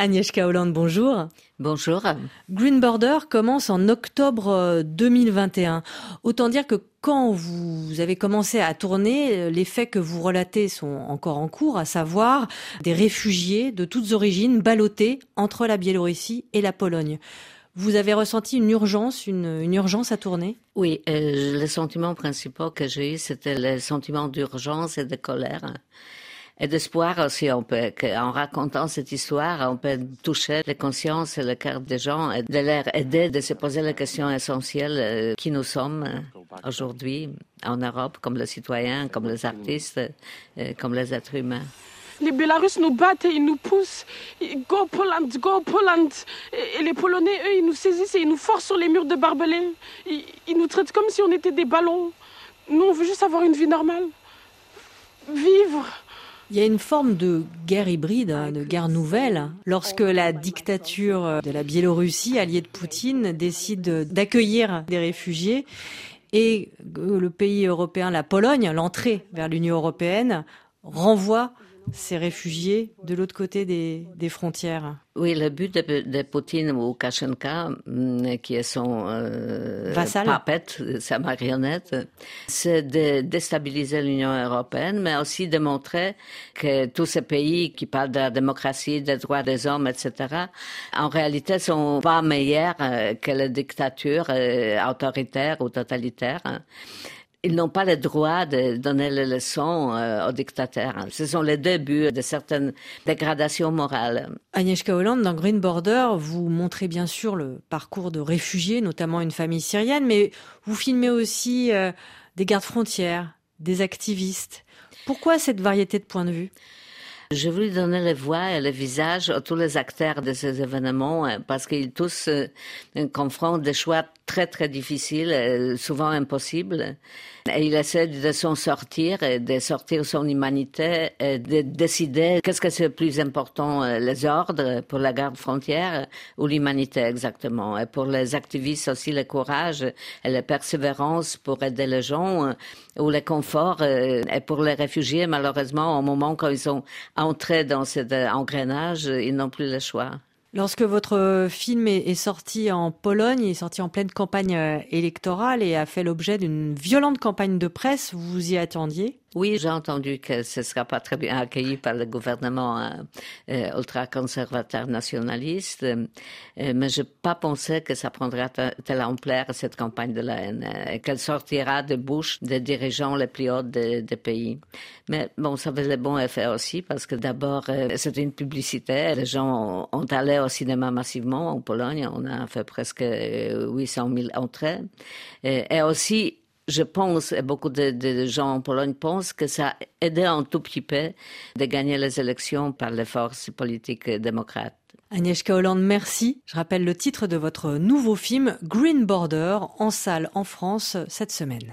Agnieszka Hollande, bonjour. Bonjour. Green Border commence en octobre 2021. Euh, Autant dire que quand vous avez commencé à tourner, euh, les faits que vous relatez sont encore en cours, à savoir des réfugiés de toutes origines ballottés entre la Biélorussie et la Pologne. Vous avez ressenti une urgence, une, urgence à tourner? Oui, euh, le sentiment principal que j'ai eu, c'était le sentiment d'urgence et de colère et d'espoir aussi. On peut, en racontant cette histoire, on peut toucher les consciences et le cœur des gens et de leur aider de se poser la question essentielle euh, qui nous sommes euh, aujourd'hui en Europe, comme les citoyens, comme les artistes, euh, comme les êtres humains. Les Bélarusses nous battent et ils nous poussent. Go Poland, go Poland. Et les Polonais, eux, ils nous saisissent et ils nous forcent sur les murs de barbelés. Ils, ils nous traitent comme si on était des ballons. Nous, on veut juste avoir une vie normale. Vivre. Il y a une forme de guerre hybride, hein, de guerre nouvelle, lorsque la dictature de la Biélorussie, alliée de Poutine, décide d'accueillir des réfugiés et le pays européen, la Pologne, l'entrée vers l'Union européenne, renvoie ces réfugiés de l'autre côté des, des, frontières Oui, le but de, de Poutine ou Kashenka, mm, qui est son euh, sa marionnette, c'est de déstabiliser l'Union européenne, mais aussi de montrer que tous ces pays qui parlent de la démocratie, des droits des hommes, etc., en réalité sont pas meilleurs euh, que les dictatures euh, autoritaires ou totalitaires ils n'ont pas le droit de donner les leçons euh, aux dictateurs. Ce sont les débuts de certaines dégradations morales. Agnieszka Hollande, dans Green Border, vous montrez bien sûr le parcours de réfugiés, notamment une famille syrienne, mais vous filmez aussi euh, des gardes frontières, des activistes. Pourquoi cette variété de points de vue? Je voulais donner les voix et le visage à tous les acteurs de ces événements euh, parce qu'ils tous confrontent des choix très très difficile, euh, souvent impossible. Et il essaie de s'en sortir, de sortir son humanité, et de décider qu'est-ce que c'est le plus important, euh, les ordres pour la garde frontière ou l'humanité exactement. Et pour les activistes aussi le courage et la persévérance pour aider les gens euh, ou le confort. Et pour les réfugiés, malheureusement, au moment quand ils sont entrés dans cet engrenage, ils n'ont plus le choix. Lorsque votre film est, sorti en Pologne, il est sorti en pleine campagne euh, électorale et a fait l'objet d'une violente campagne de presse, vous vous y attendiez? Oui, j'ai entendu que ce ne sera pas très bien accueilli par le gouvernement euh, euh ultra-conservateur nationaliste, euh, mais je n'ai pas pensé que ça prendrait telle ampleur, cette campagne de la haine, euh, et qu'elle sortira de bouche des dirigeants les plus hauts des pays. Mais bon, ça avait le bon effet aussi, parce que d'abord, c'était une publicité. Les gens ont, allé au cinéma massivement en Pologne. On a fait presque 800 000 entrées. et aussi, je pense, et beaucoup de, gens en Pologne pensent que ça a aidé un tout petit peu de gagner les élections par les forces politiques démocrates. Agnieszka Hollande, merci. Je rappelle le titre de votre nouveau film Green Border en salle en France cette semaine.